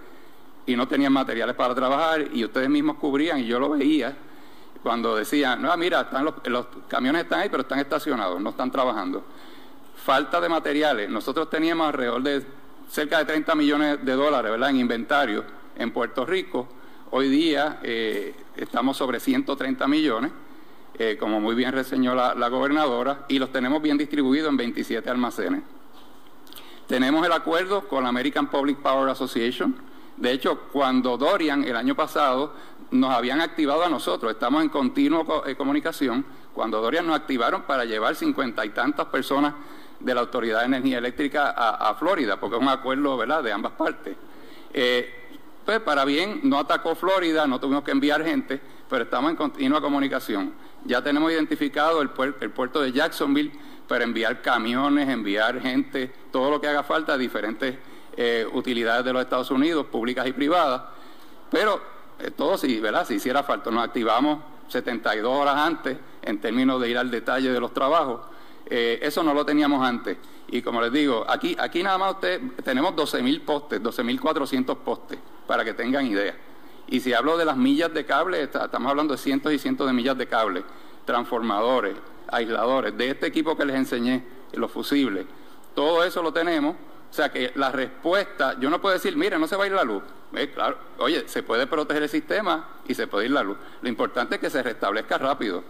y no tenían materiales para trabajar, y ustedes mismos cubrían, y yo lo veía, cuando decían, no, mira, están los, camiones están ahí, pero están estacionados, no están trabajando. Falta de materiales. Nosotros teníamos alrededor de cerca de 30 millones de dólares ¿verdad? en inventario en Puerto Rico. Hoy día eh, estamos sobre 130 millones, eh, como muy bien reseñó la, gobernadora, y los tenemos bien distribuidos en 27 almacenes. Tenemos el acuerdo con la American Public Power Association. De hecho, cuando Dorian el año pasado nos habían activado a nosotros, estamos en continua eh, comunicación, cuando Dorian nos activaron para llevar cincuenta y tantas personas de la Autoridad de Energía Eléctrica a, Florida, porque es un acuerdo de ambas partes. Eh, pues para bien, no atacó Florida, no tuvimos que enviar gente, pero estamos en continua comunicación. Ya tenemos identificado el, puerto de Jacksonville para enviar camiones, enviar gente, todo lo que haga falta a diferentes eh, utilidades de los Estados Unidos, públicas y privadas. Pero eh, todo si, ¿verdad? si hiciera falta, nos activamos 72 horas antes en términos de ir al detalle de los trabajos eh, eso no lo teníamos antes. Y como les digo, aquí, aquí nada más usted, tenemos 12.000 postes, 12.400 postes, para que tengan idea. Y si hablo de las millas de cable, estamos hablando de cientos y cientos de millas de cable, transformadores, aisladores, de este equipo que les enseñé, los fusibles. Todo eso lo tenemos. O sea que la respuesta, yo no puedo decir, mire, no se va a ir la luz. Eh, claro, oye, se puede proteger el sistema y se puede ir la luz. Lo importante es que se restablezca rápido.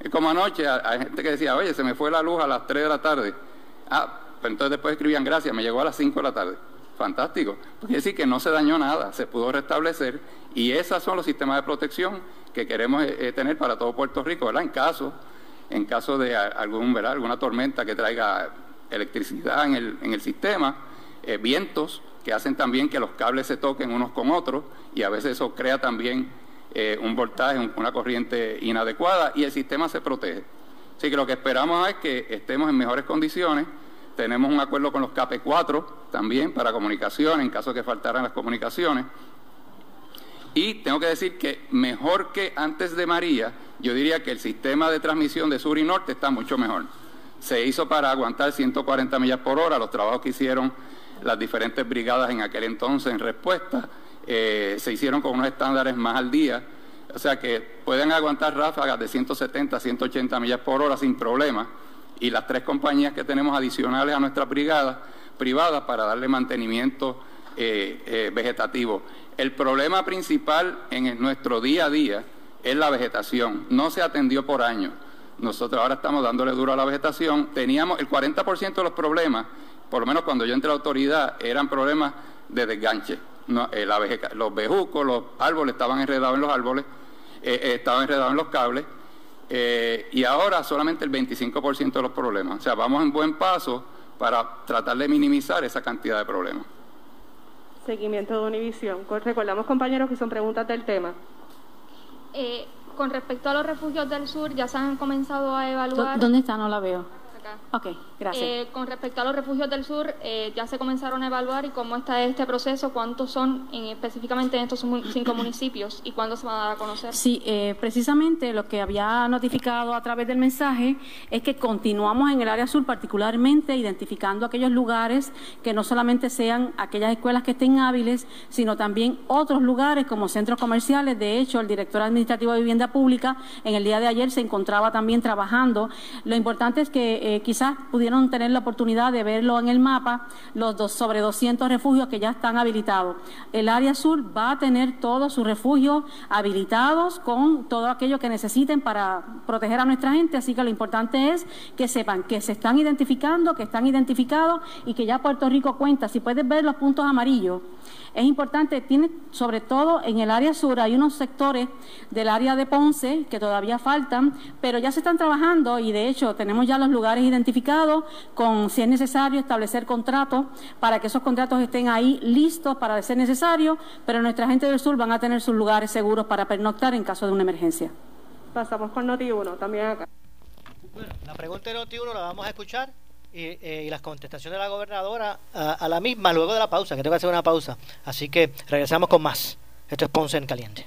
Es como anoche, hay gente que decía, oye, se me fue la luz a las 3 de la tarde. Ah, pero entonces después escribían gracias, me llegó a las 5 de la tarde. Fantástico. Quiere decir que no se dañó nada, se pudo restablecer y esos son los sistemas de protección que queremos eh, eh, tener para todo Puerto Rico, ¿verdad? En caso, en caso de algún, ¿verdad? alguna tormenta que traiga electricidad en el, sistema, eh, vientos que hacen también que los cables se toquen unos con otros y a veces eso crea también un voltaje, una corriente inadecuada y el sistema se protege. Así que lo que esperamos es que estemos en mejores condiciones. Tenemos un acuerdo con los KP4 también para comunicación en caso que faltaran las comunicaciones. Y tengo que decir que mejor que antes de María, yo diría que el sistema de transmisión de sur y norte está mucho mejor. Se hizo para aguantar 140 millas por hora, los trabajos que hicieron las diferentes brigadas en aquel entonces en respuesta eh, se hicieron con unos estándares más al día, o sea que pueden aguantar ráfagas de 170 180 millas por hora sin problema, y las tres compañías que tenemos adicionales a nuestra brigada privada para darle mantenimiento eh, eh, vegetativo. El problema principal en nuestro día a día es la vegetación, no se atendió por años. Nosotros ahora estamos dándole duro a la vegetación. Teníamos el 40% de los problemas, por lo menos cuando yo entré a la autoridad, eran problemas de desganche eh, los bejucos, los árboles estaban enredados en los árboles, estaban enredados en los cables, y ahora solamente el 25% de los problemas. O sea, vamos en buen paso para tratar de minimizar esa cantidad de problemas. Seguimiento de Univisión. Recordamos, compañeros, que son preguntas del tema. con respecto a los refugios del sur, ya se han comenzado a evaluar. ¿Dónde está? No la veo. Acá. Ok, gracias. Eh, con respecto a los refugios del sur, eh, ya se comenzaron a evaluar y cómo está este proceso, cuántos son en, específicamente en estos cinco municipios y cuándo se van a dar a conocer. Sí, eh, precisamente lo que había notificado a través del mensaje es que continuamos en el área sur, particularmente identificando aquellos lugares que no solamente sean aquellas escuelas que estén hábiles, sino también otros lugares como centros comerciales. De hecho, el director administrativo de vivienda pública en el día de ayer se encontraba también trabajando. Lo importante es que eh, quizás pudieron tener la oportunidad de verlo en el mapa, los dos, sobre 200 refugios que ya están habilitados. El área sur va a tener todos sus refugios habilitados con todo aquello que necesiten para proteger a nuestra gente, así que lo importante es que sepan que se están identificando, que están identificados y que ya Puerto Rico cuenta. Si puedes ver los puntos amarillos, es importante, tiene sobre todo en el área sur, hay unos sectores del área de Ponce que todavía faltan, pero ya se están trabajando y de hecho tenemos ya los lugares identificados con, si es necesario, establecer contratos para que esos contratos estén ahí listos para ser necesario, pero nuestra gente del sur van a tener sus lugares seguros para pernoctar en caso de una emergencia. Pasamos con Noti 1, también acá. La pregunta de Noti1 la vamos a escuchar y, eh, y las contestaciones de la gobernadora a, a la misma luego de la pausa, que tengo que hacer una pausa. Así que regresamos con más. Esto es Ponce en Caliente.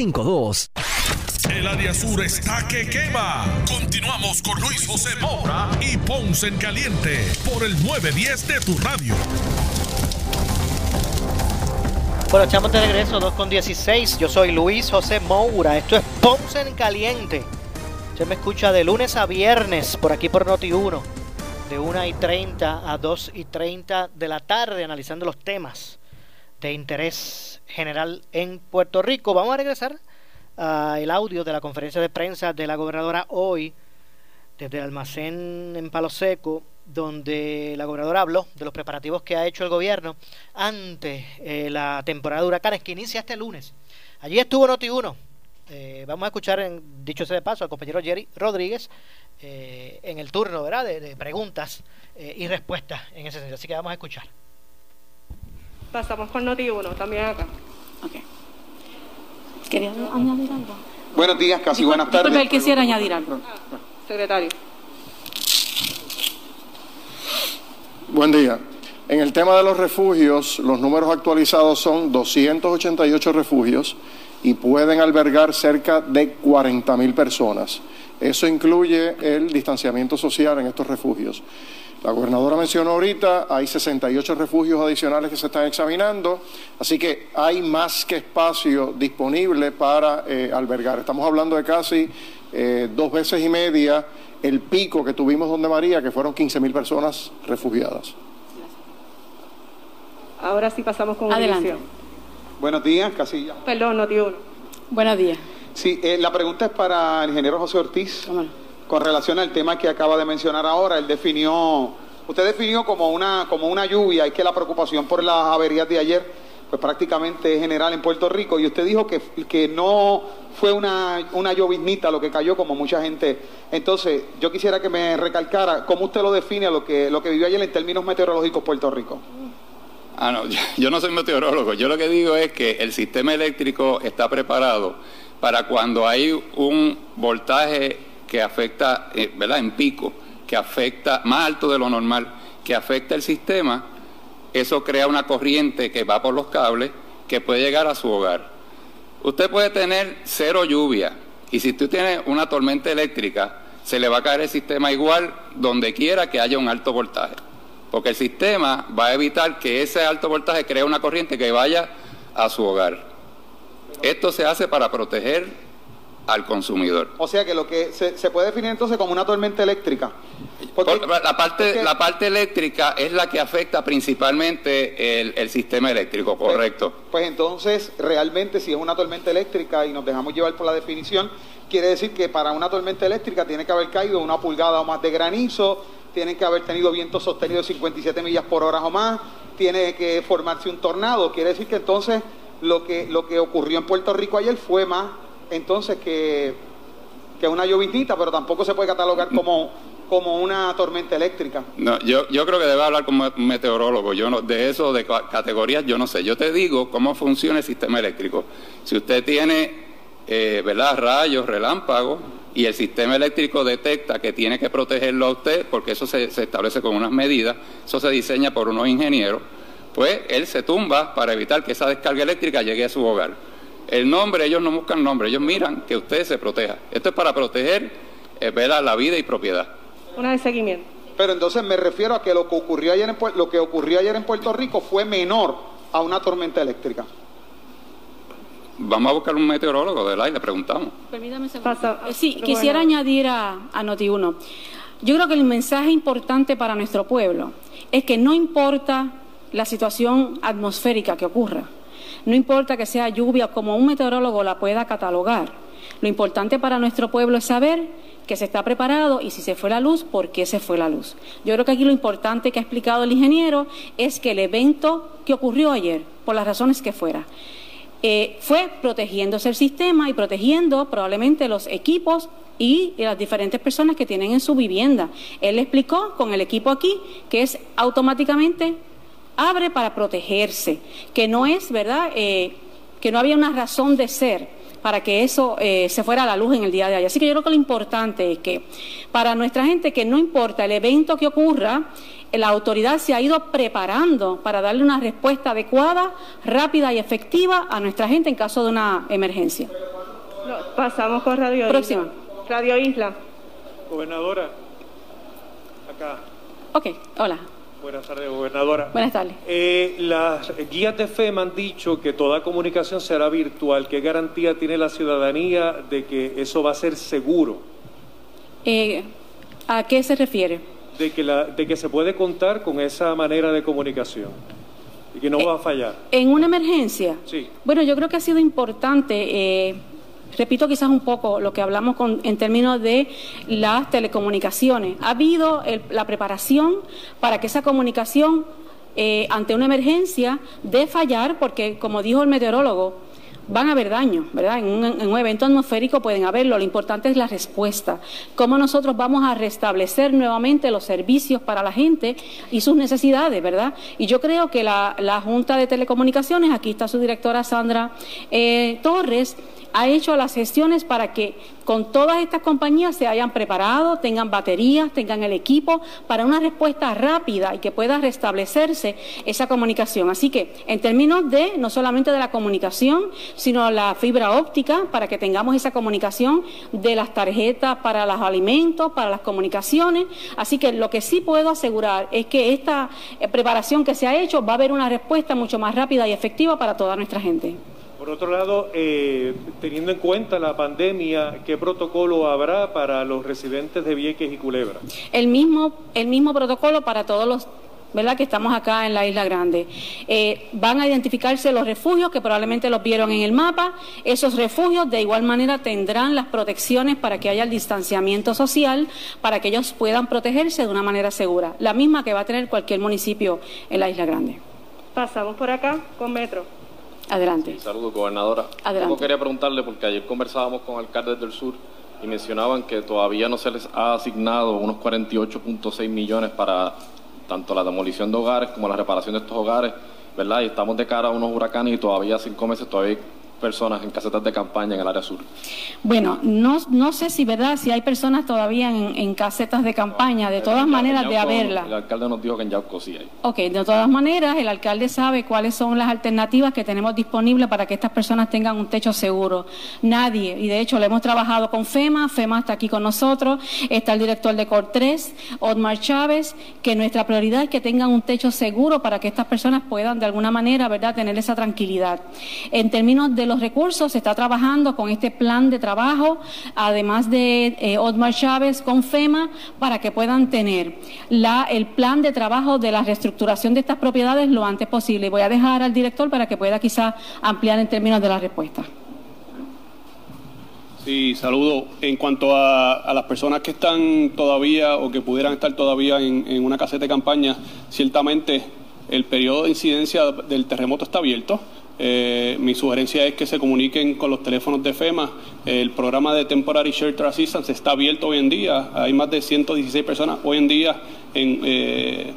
787-642-2452. El área sur está que quema. Continuamos con Luis José Moura y Ponce en Caliente por el 910 de tu radio. Bueno, estamos de regreso, 2 con 16. Yo soy Luis José Moura. Esto es Ponce en Caliente. Usted me escucha de lunes a viernes por aquí por Noti1. De 1 y 30 a 2 y 30 de la tarde, analizando los temas de interés general en Puerto Rico. Vamos a regresar al audio de la conferencia de prensa de la gobernadora hoy, desde el almacén en Palo Seco, donde la gobernadora habló de los preparativos que ha hecho el gobierno ante eh, la temporada de huracanes que inicia este lunes. Allí estuvo Noti1. Eh, vamos a escuchar, en, dicho sea de paso, al compañero Jerry Rodríguez eh, en el turno ¿verdad? de, de preguntas eh, y respuestas en ese sentido. Así que vamos a escuchar. Pasamos con Noti 1, también acá. ¿Quería añadir algo? Buenos días, casi buenas Disculpe, tardes. él quisiera añadir algo. Secretario. Buen día. En el tema de los refugios, los números actualizados son 288 refugios y pueden albergar cerca de 40 mil personas. Eso incluye el distanciamiento social en estos refugios. La gobernadora mencionó ahorita, hay 68 refugios adicionales que se están examinando, así que hay más que espacio disponible para eh, albergar. Estamos hablando de casi eh, dos veces y media el pico que tuvimos donde María, que fueron 15 mil personas refugiadas. Ahora sí pasamos con Adelante. Buenos días, Casilla. Perdón, Noti 1. Buenos días. Sí, eh, la pregunta es para el ingeniero José Ortiz. Con relación al tema que acaba de mencionar ahora, él definió, usted definió como una, lluvia y que la preocupación por las averías de ayer, pues prácticamente es general en Puerto Rico. Y usted dijo que, no fue una, una lloviznita lo que cayó como mucha gente. Entonces, yo quisiera que me recalcara cómo usted lo define a lo que, lo que vivió ayer en términos meteorológicos Puerto Rico. Ah, no, yo no soy meteorólogo. Yo lo que digo es que el sistema eléctrico está preparado para cuando hay un voltaje que afecta, eh, ¿verdad?, en pico, que afecta más alto de lo normal, que afecta el sistema, eso crea una corriente que va por los cables que puede llegar a su hogar. Usted puede tener cero lluvia y si tú tienes una tormenta eléctrica, se le va a caer el sistema igual donde quiera que haya un alto voltaje. Porque el sistema va a evitar que ese alto voltaje cree una corriente que vaya a su hogar. Esto se hace para proteger al consumidor. O sea que lo que se, se puede definir entonces como una tormenta eléctrica. Porque- la, parte, porque- la parte eléctrica es la que afecta principalmente el, el sistema eléctrico, correcto. Pues entonces, realmente, si es una tormenta eléctrica y nos dejamos llevar por la definición, quiere decir que para una tormenta eléctrica tiene que haber caído una pulgada o más de granizo, tiene que haber tenido vientos sostenidos de 57 millas por hora o más, tiene que formarse un tornado. Quiere decir que entonces lo que, lo que ocurrió en Puerto Rico ayer fue más entonces que, que una lloviznita, pero tampoco se puede catalogar como, como una tormenta eléctrica. No, yo, yo creo que debe hablar como meteorólogo. Yo no, de eso, de ca- categorías, yo no sé. Yo te digo cómo funciona el sistema eléctrico. Si usted tiene, eh, ¿verdad?, rayos, relámpagos, y el sistema eléctrico detecta que tiene que protegerlo a usted, porque eso se, se establece con unas medidas, eso se diseña por unos ingenieros, pues él se tumba para evitar que esa descarga eléctrica llegue a su hogar. El nombre, ellos no buscan nombre, ellos miran que usted se proteja. Esto es para proteger, eh, ¿verdad?, la vida y propiedad. Una de seguimiento. Pero entonces me refiero a que lo que ocurrió ayer en, lo que ocurrió ayer en Puerto Rico fue menor a una tormenta eléctrica. Vamos a buscar un meteorólogo. Y le preguntamos. Permítame un segundo. Eh, sí, Pero quisiera bueno. añadir a, a Noti1. Yo creo que el mensaje importante para nuestro pueblo es que no importa la situación atmosférica que ocurra, no importa que sea lluvia como un meteorólogo la pueda catalogar, lo importante para nuestro pueblo es saber que se está preparado y si se fue la luz, ¿por qué se fue la luz? Yo creo que aquí lo importante que ha explicado el ingeniero es que el evento que ocurrió ayer, por las razones que fuera, eh, fue protegiéndose el sistema y protegiendo probablemente los equipos y las diferentes personas que tienen en su vivienda. Él explicó con el equipo aquí que es automáticamente abre para protegerse, que no es, ¿verdad? Eh, que no había una razón de ser para que eso eh, se fuera a la luz en el día de ayer. Así que yo creo que lo importante es que para nuestra gente, que no importa el evento que ocurra, la autoridad se ha ido preparando para darle una respuesta adecuada, rápida y efectiva a nuestra gente en caso de una emergencia. No, pasamos con Radio Próxima. Isla. Radio Isla. Gobernadora, acá. Ok, hola. Buenas tardes, gobernadora. Buenas tardes. Eh, las guías de FEMA han dicho que toda comunicación será virtual. ¿Qué garantía tiene la ciudadanía de que eso va a ser seguro? Eh, ¿A qué se refiere? De que, la, de que se puede contar con esa manera de comunicación y que no va a fallar. En una emergencia, Sí. Bueno, yo creo que ha sido importante, eh, repito quizás un poco lo que hablamos con- en términos de las telecomunicaciones. Ha habido la preparación para que esa comunicación eh, ante una emergencia de fallar, porque como dijo el meteorólogo, van a haber daños, ¿verdad? En un, en un evento atmosférico pueden haberlo. Lo importante es la respuesta. Cómo nosotros vamos a restablecer nuevamente los servicios para la gente y sus necesidades, ¿verdad? Y yo creo que la, la Junta de Telecomunicaciones, aquí está su directora Sandra eh, Torres, ha hecho las gestiones para que con todas estas compañías se hayan preparado, tengan baterías, tengan el equipo para una respuesta rápida y que pueda restablecerse esa comunicación. Así que en términos de no solamente de la comunicación, sino la fibra óptica para que tengamos esa comunicación de las tarjetas para los alimentos, para las comunicaciones. Así que lo que sí puedo asegurar es que esta eh, preparación que se ha hecho va a haber una respuesta mucho más rápida y efectiva para toda nuestra gente. Por otro lado, eh, teniendo en cuenta la pandemia, ¿qué protocolo habrá para los residentes de Vieques y Culebra? el mismo, el mismo protocolo para todos los ¿verdad? que estamos acá en la Isla Grande. Eh, van a identificarse los refugios que probablemente los vieron en el mapa. Esos refugios de igual manera tendrán las protecciones para que haya el distanciamiento social, para que ellos puedan protegerse de una manera segura, la misma que va a tener cualquier municipio en la Isla Grande. Pasamos por acá con Metro. Adelante. Saludos, gobernadora. Adelante. Yo quería preguntarle, porque ayer conversábamos con alcaldes del sur y mencionaban que todavía no se les ha asignado unos 48.6 millones para tanto la demolición de hogares como la reparación de estos hogares, ¿verdad? Y estamos de cara a unos huracanes y todavía cinco meses todavía personas en casetas de campaña en el área sur. Bueno, no, no sé si verdad si hay personas todavía en, en casetas de campaña, de todas maneras de haberla. El alcalde nos dijo que en Yauco sí hay. Ok, de todas maneras, el alcalde sabe cuáles son las alternativas que tenemos disponibles para que estas personas tengan un techo seguro. Nadie, y de hecho lo hemos trabajado con FEMA, FEMA está aquí con nosotros, está el director de COR 3, Otmar Chávez, que nuestra prioridad es que tengan un techo seguro para que estas personas puedan de alguna manera, ¿verdad?, tener esa tranquilidad. En términos de los recursos, se está trabajando con este plan de trabajo, además de eh, Otmar Chávez con FEMA, para que puedan tener la, el plan de trabajo de la reestructuración de estas propiedades lo antes posible. Voy a dejar al director para que pueda quizá ampliar en términos de la respuesta. Sí, saludo. En cuanto a, a las personas que están todavía o que pudieran estar todavía en, en una caseta de campaña, ciertamente el periodo de incidencia del terremoto está abierto. Eh, mi sugerencia es que se comuniquen con los teléfonos de FEMA. El programa de Temporary Shelter Assistance está abierto hoy en día. Hay más de 116 personas hoy en día en, eh,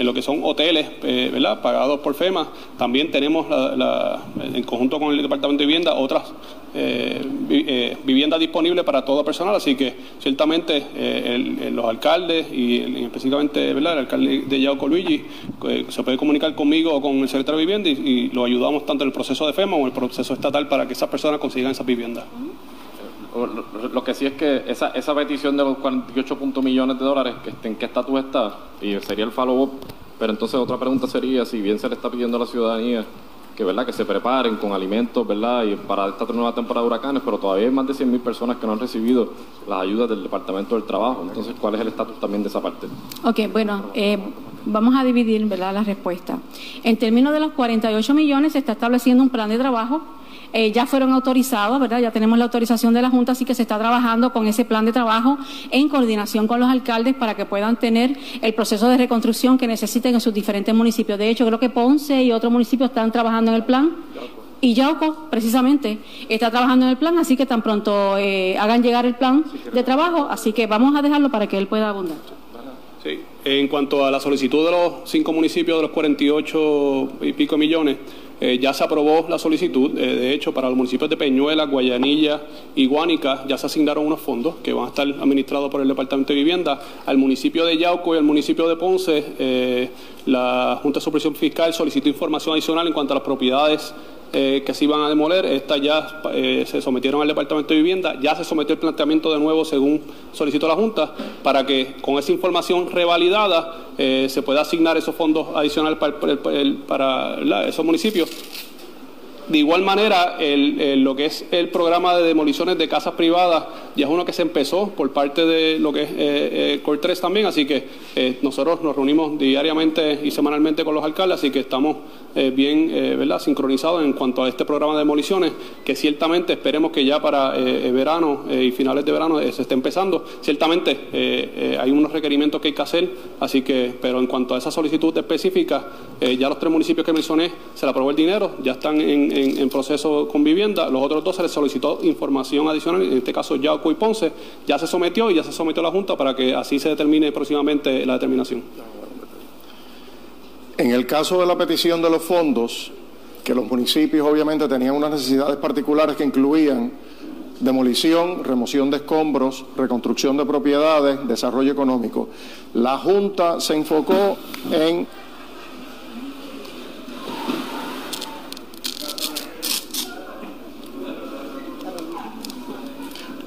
en lo que son hoteles, eh, ¿verdad? Pagados por FEMA. También tenemos, la- la- en conjunto con el Departamento de Vivienda, otras eh, eh, viviendas disponibles para todo personal. Así que ciertamente eh, el- los alcaldes y el- específicamente ¿verdad? el alcalde de Yauco Luigi eh, se puede comunicar conmigo o con el secretario de Vivienda y, y lo ayudamos tanto en el proceso de FEMA como en el proceso estatal para que esas personas consigan esas viviendas. Lo, que sí es que esa, esa petición de los 48 punto millones de dólares, que ¿en qué estatus está? Y sería el follow-up. Pero entonces otra pregunta sería, si bien se le está pidiendo a la ciudadanía que, ¿verdad? que se preparen con alimentos ¿verdad? y para esta nueva temporada de huracanes, pero todavía hay más de 100.000 personas que no han recibido las ayudas del Departamento del Trabajo. Entonces, ¿cuál es el estatus también de esa parte? Ok, bueno, eh, vamos a dividir ¿verdad? la respuesta. En términos de los 48 millones, se está estableciendo un plan de trabajo. Eh, ya fueron autorizados, ¿verdad? Ya tenemos la autorización de la Junta, así que se está trabajando con ese plan de trabajo en coordinación con los alcaldes para que puedan tener el proceso de reconstrucción que necesiten en sus diferentes municipios. De hecho, creo que Ponce y otros municipios están trabajando en el plan. Y Yauco, precisamente, está trabajando en el plan, así que tan pronto eh, hagan llegar el plan de trabajo, así que vamos a dejarlo para que él pueda abundar. Sí, en cuanto a la solicitud de los cinco municipios de los 48 y pico millones, eh, ya se aprobó la solicitud. eh, de hecho, para los municipios de Peñuela, Guayanilla y Guánica ya se asignaron unos fondos que van a estar administrados por el Departamento de Vivienda. Al municipio de Yauco y al municipio de Ponce, eh, la Junta de Supervisión Fiscal solicitó información adicional en cuanto a las propiedades eh, que se iban a demoler. Estas ya eh, se sometieron al Departamento de Vivienda, ya se sometió el planteamiento de nuevo según solicitó la Junta, para que con esa información revalidada eh, se pueda asignar esos fondos adicionales para, el- para esos municipios. De igual manera, el- lo que es el programa de demoliciones de casas privadas ya es uno que se empezó por parte de lo que es eh, eh, Cor 3 también, así que eh, nosotros nos reunimos diariamente y semanalmente con los alcaldes, así que estamos bien ¿verdad? sincronizados en cuanto a este programa de demoliciones, que ciertamente esperemos que ya para verano y finales de verano se esté empezando. Ciertamente hay unos requerimientos que hay que hacer, así que, pero en cuanto a esa solicitud específica, ya los tres municipios que mencioné se le aprobó el dinero, ya están en, en- en proceso con vivienda. Los otros dos se les solicitó información adicional, en este caso Yauco Ponce, ya se sometió y ya se sometió a la Junta para que así se determine próximamente la determinación. En el caso de la petición de los fondos, que los municipios obviamente tenían unas necesidades particulares que incluían demolición, remoción de escombros, reconstrucción de propiedades, desarrollo económico. La Junta se enfocó en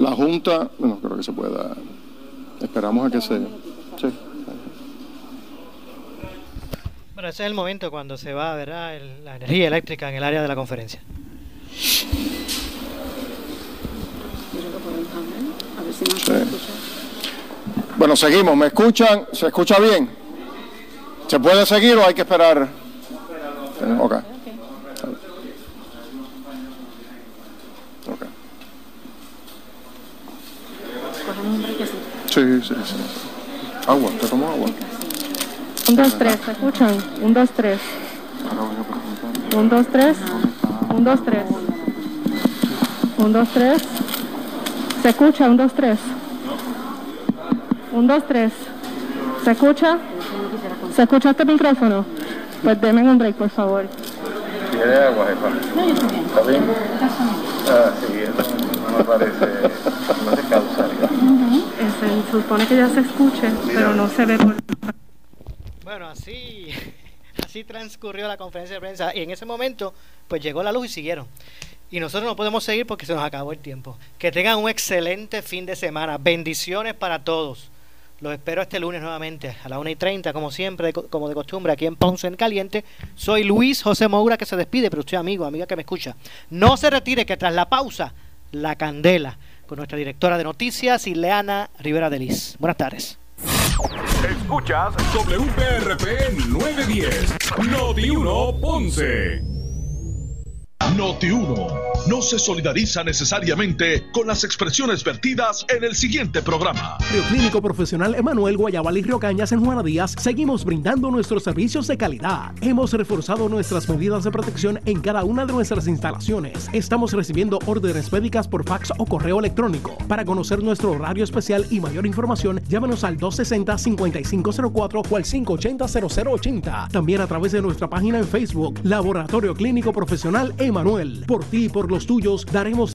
la Junta, bueno, creo que se pueda, esperamos a que se, sí. Bueno, ese es el momento cuando se va, ¿verdad? el- la energía eléctrica en el área de la conferencia. Sí. Bueno, seguimos. ¿Me escuchan? ¿Se escucha bien? ¿Se puede seguir o hay que esperar? Ok. Ok. Sí, sí, sí. Agua, ¿te tomo agua? Un, dos, tres, ¿se escuchan? Un, dos, tres. Un, dos, tres. Un, dos, tres. Un, dos, tres. ¿Se escucha? Un, dos, tres. Un, dos, tres. ¿Se escucha? ¿Se escucha este micrófono? Pues denme un break, por favor. ¿Quiere agua, jefa? No, yo estoy bien. ¿Está bien? Ah, sí, eso no me parece. Se supone que ya se escuche, pero no se ve por... Bueno, así, así transcurrió la conferencia de prensa y en ese momento pues llegó la luz y siguieron. Y nosotros no podemos seguir porque se nos acabó el tiempo. Que tengan un excelente fin de semana. Bendiciones para todos. Los espero este lunes nuevamente a las 1 y 30, como siempre, como de costumbre, aquí en Ponce en Caliente. Soy Luis José Moura que se despide, pero usted, amigo, amiga que me escucha, no se retire, que tras la pausa, la candela, con nuestra directora de noticias, Ileana Rivera de Liz. Buenas tardes. Escuchas WPRP 910, Noti 1 Ponce. Noti 1 no se solidariza necesariamente con las expresiones vertidas en el siguiente programa. Clínico Profesional Emanuel Guayabal y Río Cañas en Juana Díaz seguimos brindando nuestros servicios de calidad. Hemos reforzado nuestras medidas de protección en cada una de nuestras instalaciones. Estamos recibiendo órdenes médicas por fax o correo electrónico. Para conocer nuestro horario especial y mayor información, llámanos al 260-5504 o al 580-0080. También a través de nuestra página en Facebook, Laboratorio Clínico Profesional Emanuel. Por ti y por los tuyos daremos